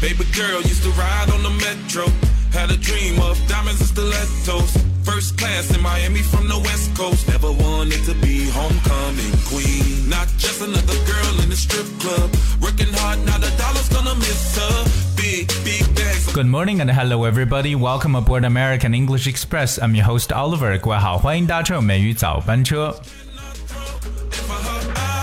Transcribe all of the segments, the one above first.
Baby girl used to ride on the metro. Had a dream of diamonds and stilettos. First class in Miami from the West Coast. Never wanted to be homecoming queen. Not just another girl in the strip club. Working hard, now the dollar's gonna miss her. Big, big bags. Good morning and hello everybody. Welcome aboard American English Express. I'm your host Oliver. 各位好，欢迎搭乘美语早班车。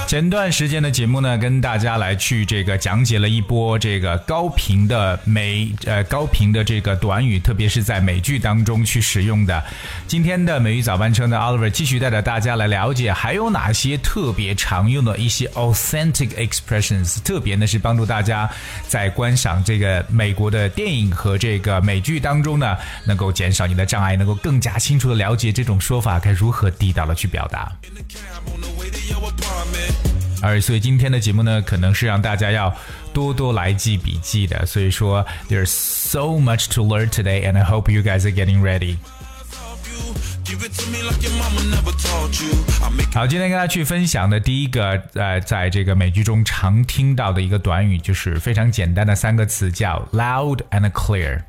前段时间的节目呢，跟大家来去这个讲解了一波这个高频的美呃高频的这个短语，特别是在美剧当中去使用的。今天的美语早班车呢，Oliver 继续带着大家来了解还有哪些特别常用的一些 authentic expressions，特别呢是帮助大家在观赏这个美国的电影和这个美剧当中呢，能够减少你的障碍，能够更加清楚的了解这种说法该如何地道的去表达。而所以今天的节目呢，可能是让大家要多多来记笔记的。所以说，there's so much to learn today, and I hope you guys are getting ready. 好，今天跟大家去分享的第一个，呃，在这个美剧中常听到的一个短语，就是非常简单的三个词，叫 loud and clear。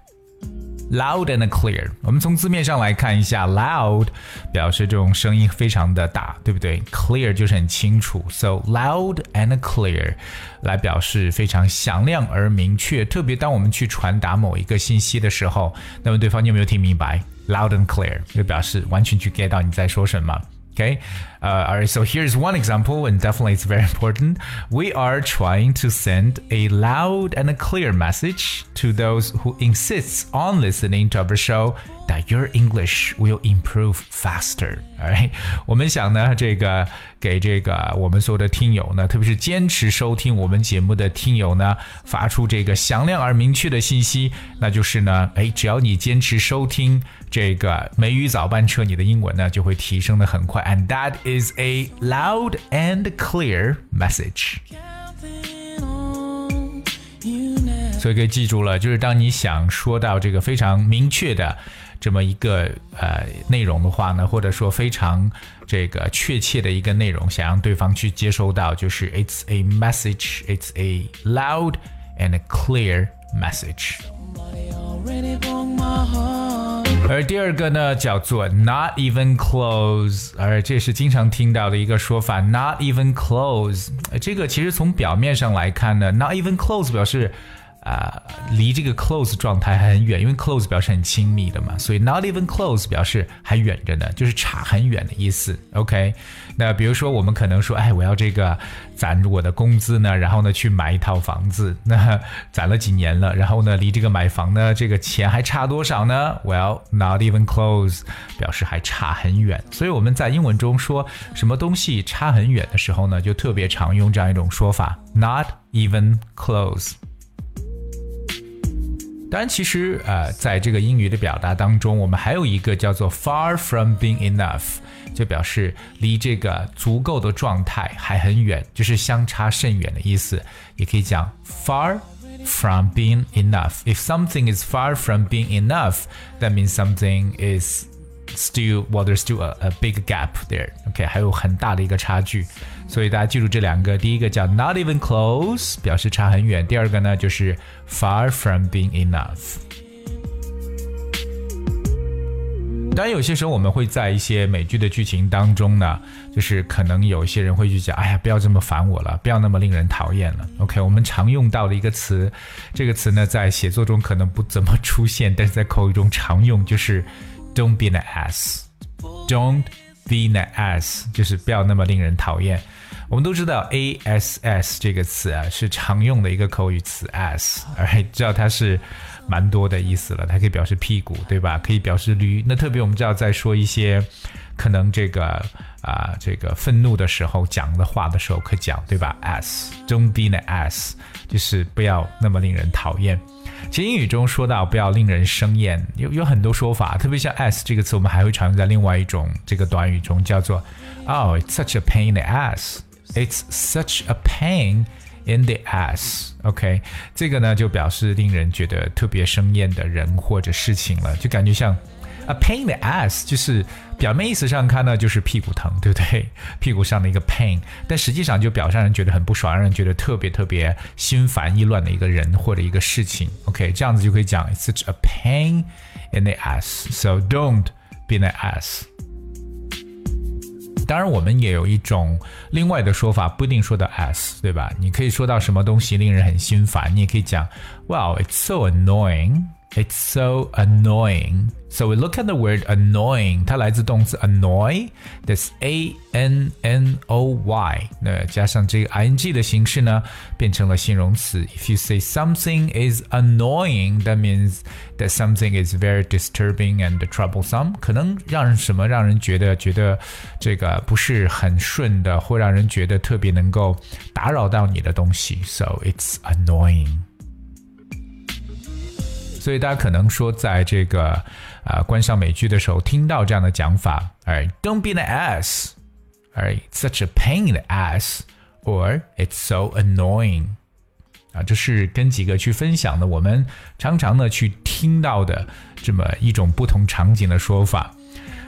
Loud and clear，我们从字面上来看一下，loud 表示这种声音非常的大，对不对？clear 就是很清楚，so loud and clear 来表示非常响亮而明确。特别当我们去传达某一个信息的时候，那么对方你有没有听明白？loud and clear 就表示完全去 get 到你在说什么。Okay, uh, all right. So here's one example, and definitely it's very important. We are trying to send a loud and a clear message to those who insists on listening to our show that your English will improve faster. All right，我们想呢，这个给这个我们所有的听友呢，特别是坚持收听我们节目的听友呢，发出这个响亮而明确的信息，那就是呢，哎，只要你坚持收听 这个美语早班车，你的英文呢就会提升的很快。And that is a loud and clear message. 所以可以记住了，就是当你想说到这个非常明确的这么一个呃内容的话呢，或者说非常这个确切的一个内容，想让对方去接收到，就是 it's a message, it's a loud and clear message。而第二个呢，叫做 not even close，而这是经常听到的一个说法，not even close。这个其实从表面上来看呢，not even close 表示。啊、离这个 close 状态还很远，因为 close 表示很亲密的嘛，所以 not even close 表示还远着呢，就是差很远的意思。OK，那比如说我们可能说，哎，我要这个攒我的工资呢，然后呢去买一套房子，那 攒了几年了，然后呢离这个买房呢这个钱还差多少呢？Well, not even close 表示还差很远。所以我们在英文中说什么东西差很远的时候呢，就特别常用这样一种说法，not even close。当然，其实呃，在这个英语的表达当中，我们还有一个叫做 far from being enough，就表示离这个足够的状态还很远，就是相差甚远的意思。也可以讲 far from being enough. If something is far from being enough, that means something is still well there's still a, a big gap there OK 还有很大的一个差距，所以大家记住这两个，第一个叫 not even close，表示差很远；第二个呢就是 far from being enough。当然，有些时候我们会在一些美剧的剧情当中呢，就是可能有一些人会去讲，哎呀，不要这么烦我了，不要那么令人讨厌了。OK，我们常用到的一个词，这个词呢在写作中可能不怎么出现，但是在口语中常用，就是 Don't be an ass。Don't be an ass，就是不要那么令人讨厌。我们都知道 ass 这个词啊是常用的一个口语词 ass，而知道它是蛮多的意思了，它可以表示屁股，对吧？可以表示驴。那特别我们知道在说一些可能这个啊、这个愤怒的时候讲的话的时候可讲，对吧？ass，don't be an ass，就是不要那么令人讨厌。其实英语中说到不要令人生厌，有有很多说法，特别像 s 这个词，我们还会常用在另外一种这个短语中，叫做 Oh, it's such a pain in the ass. It's such a pain in the ass. OK，这个呢就表示令人觉得特别生厌的人或者事情了，就感觉像 A pain in the ass 就是表面意思上看呢，就是屁股疼，对不对？屁股上的一个 pain，但实际上就表让人觉得很不爽，让人觉得特别特别心烦意乱的一个人或者一个事情。OK，这样子就可以讲 It's such a pain in the ass. So don't be an ass. 当然，我们也有一种另外的说法，不一定说到 ass，对吧？你可以说到什么东西令人很心烦，你也可以讲，Wow, it's so annoying. It's so annoying. So we look at the word annoying，它来自动词 annoy，that's a n n o y，那加上这个 ing 的形式呢，变成了形容词。If you say something is annoying, that means that something is very disturbing and troublesome，可能让人什么让人觉得觉得这个不是很顺的，或让人觉得特别能够打扰到你的东西。So it's annoying. 所以大家可能说，在这个啊观赏美剧的时候，听到这样的讲法，哎，Don't be an ass，哎，such a pain in the ass，or it's so annoying，啊，这是跟几个去分享的，我们常常呢去听到的这么一种不同场景的说法。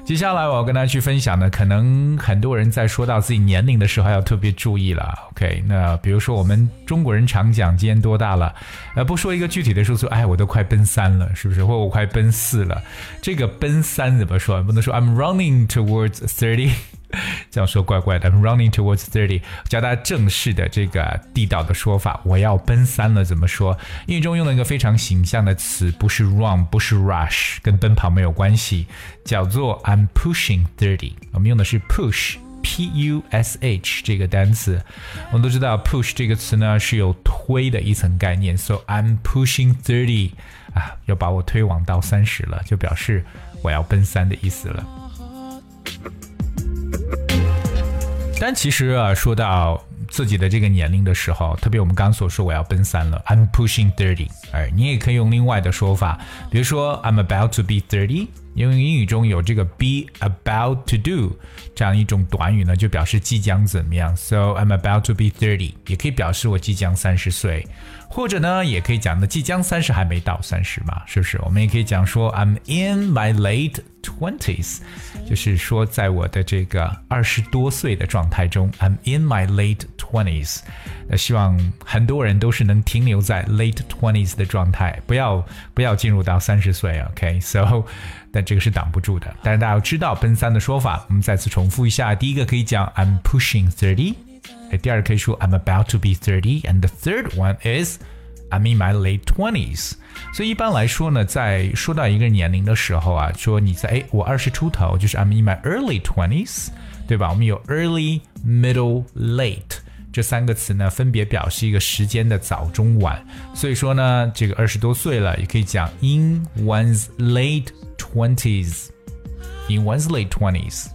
接下来我要跟大家去分享的，可能很多人在说到自己年龄的时候要特别注意了。OK，那比如说我们中国人常讲今年多大了，呃，不说一个具体的数字，哎，我都快奔三了，是不是？或我快奔四了？这个奔三怎么说？不能说 I'm running towards thirty。这样说怪怪的。Running towards thirty，教大家正式的这个地道的说法。我要奔三了，怎么说？英语中用了一个非常形象的词，不是 run，不是 rush，跟奔跑没有关系，叫做 I'm pushing thirty。我们用的是 push，p u s h 这个单词。我们都知道 push 这个词呢是有推的一层概念，so I'm pushing thirty 啊，要把我推往到三十了，就表示我要奔三的意思了。但其实啊，说到自己的这个年龄的时候，特别我们刚所说我要奔三了，I'm pushing thirty，哎，你也可以用另外的说法，比如说 I'm about to be thirty，因为英语中有这个 be about to do 这样一种短语呢，就表示即将怎么样，So I'm about to be thirty，也可以表示我即将三十岁。或者呢，也可以讲的，即将三十还没到三十嘛，是不是？我们也可以讲说，I'm in my late twenties，就是说在我的这个二十多岁的状态中，I'm in my late twenties。那希望很多人都是能停留在 late twenties 的状态，不要不要进入到三十岁，OK？So，但这个是挡不住的。但是大家要知道奔三的说法，我们再次重复一下，第一个可以讲 I'm pushing thirty。第二个可以说 I'm about to be thirty, and the third one is I'm in my late twenties。所以一般来说呢，在说到一个年龄的时候啊，说你在哎我二十出头，就是 I'm in my early twenties，对吧？我们有 early、middle、late 这三个词呢，分别表示一个时间的早、中、晚。所以说呢，这个二十多岁了，也可以讲 in one's late twenties，in one's late twenties。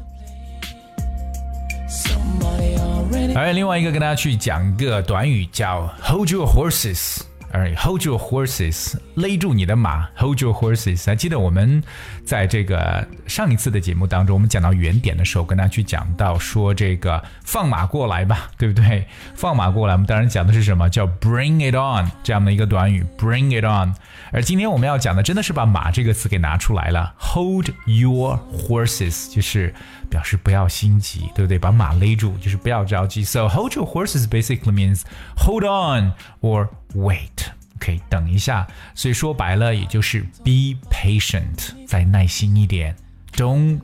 而另外一个跟大家去讲一个短语叫 hold your horses。而 hold your horses，勒住你的马，hold your horses。还记得我们在这个上一次的节目当中，我们讲到原点的时候，跟大家去讲到说这个放马过来吧，对不对？放马过来，我们当然讲的是什么？叫 bring it on 这样的一个短语，bring it on。而今天我们要讲的，真的是把马这个词给拿出来了，hold your horses，就是表示不要心急，对不对？把马勒住，就是不要着急。So hold your horses basically means hold on or wait。OK，等一下。所以说白了，也就是 be patient，再耐心一点。Don't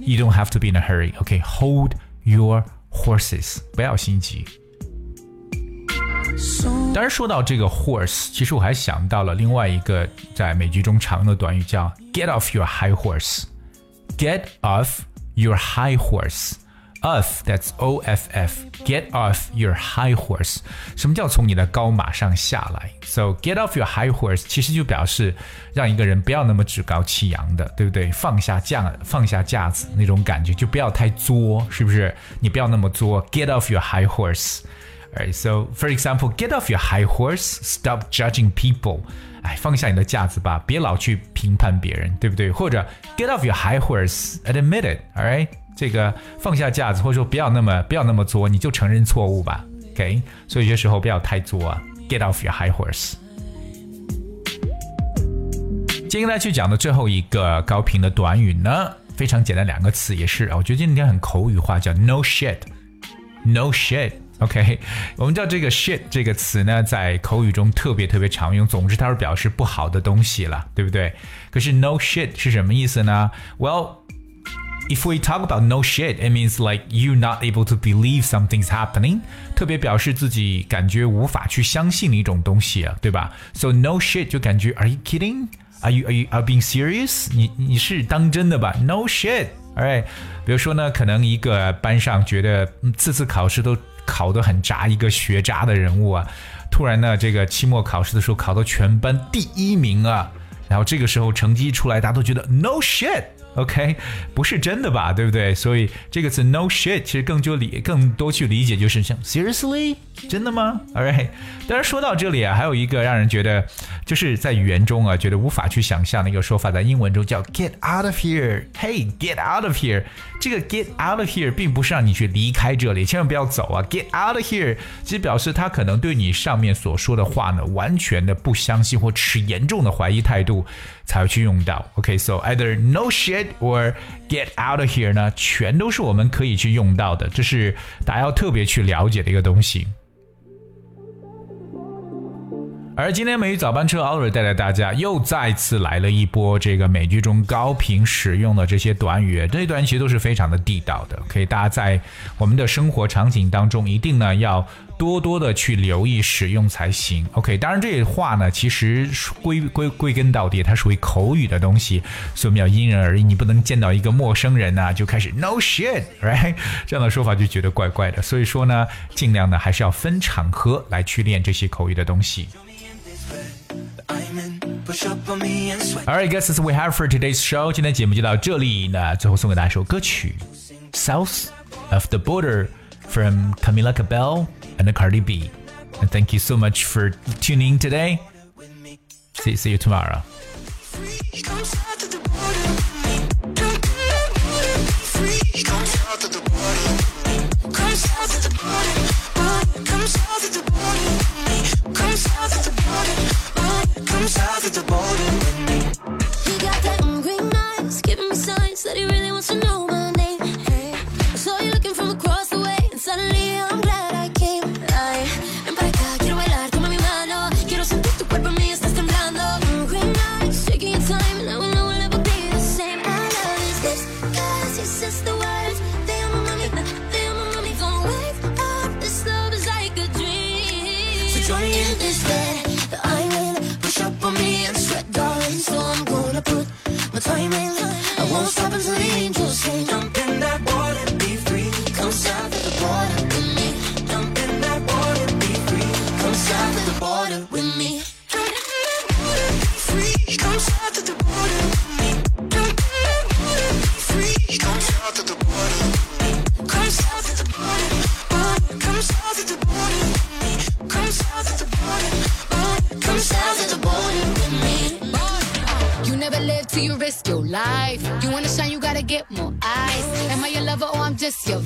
you don't have to be in a hurry。OK，hold your horses，不要心急。当然，说到这个 horse，其实我还想到了另外一个在美剧中常用的短语，叫 get off your high horse。get off your high horse。 off that's O F F get off your high horse。什么叫从你的高马上下来？So get off your high horse 其实就表示让一个人不要那么趾高气扬的，对不对？放下架放下架子那种感觉，就不要太作，是不是？你不要那么作，get off your high horse。Right, so for example, get off your high horse, stop judging people. 哎，放下你的架子吧，别老去评判别人，对不对？或者 get off your high horse, admit it. Alright， 这个放下架子，或者说不要那么不要那么作，你就承认错误吧。OK，所以有些时候不要太作啊。Get off your high horse. 接下来去讲的最后一个高频的短语呢，非常简单两个词，也是啊我觉得今天很口语化，叫 no shit，no shit。OK，我们知道这个 shit 这个词呢，在口语中特别特别常用。总之，它是表示不好的东西了，对不对？可是 no shit 是什么意思呢？Well。If we talk about no shit, it means like you not able to believe something's happening，特别表示自己感觉无法去相信的一种东西啊，对吧？So no shit 就感觉 Are you kidding? Are you are you are being serious? 你你是当真的吧？No shit. Alright，比如说呢，可能一个班上觉得次次考试都考得很渣，一个学渣的人物啊，突然呢，这个期末考试的时候考到全班第一名啊，然后这个时候成绩出来，大家都觉得 no shit。OK，不是真的吧，对不对？所以这个词 no shit 其实更就理更多去理解就是像 seriously 真的吗？All right，当然说到这里啊，还有一个让人觉得就是在语言中啊觉得无法去想象的一个说法，在英文中叫 get out of here。Hey，get out of here。这个 get out of here 并不是让你去离开这里，千万不要走啊。Get out of here 其实表示他可能对你上面所说的话呢，完全的不相信或持严重的怀疑态度才会去用到。OK，so either no shit or get out of here 呢，全都是我们可以去用到的，这是大家要特别去了解的一个东西。而今天美语早班车 Oliver 带带大家又再次来了一波这个美剧中高频使用的这些短语，这些短语其实都是非常的地道的，可以大家在我们的生活场景当中一定呢要多多的去留意使用才行。OK，当然这些话呢其实归归归根到底它属于口语的东西，所以我们要因人而异，你不能见到一个陌生人呢就开始 No shit，right？这样的说法就觉得怪怪的。所以说呢，尽量呢还是要分场合来去练这些口语的东西。Alright, guys, that's what we have for today's show. 今天节目就到这里那。最后送给大家一首歌曲《South of the Border》from camilaca bell and Cardi B. And thank you so much for tuning in today. See, see you tomorrow. Just your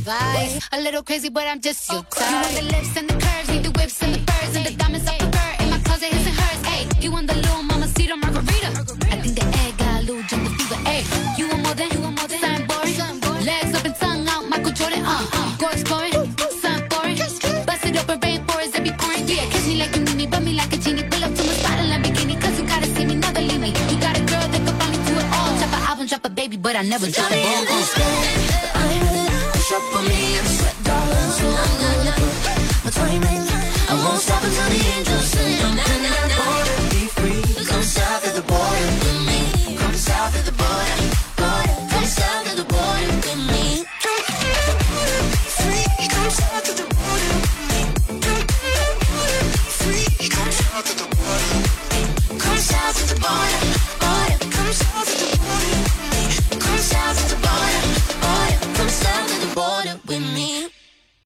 vibe. A little crazy, but I'm just your type. You want the lips and the curves, need the whips and the furs and the diamonds up the fur. In my closet, his and hers. Hey, you want the little to the angels, sing your name.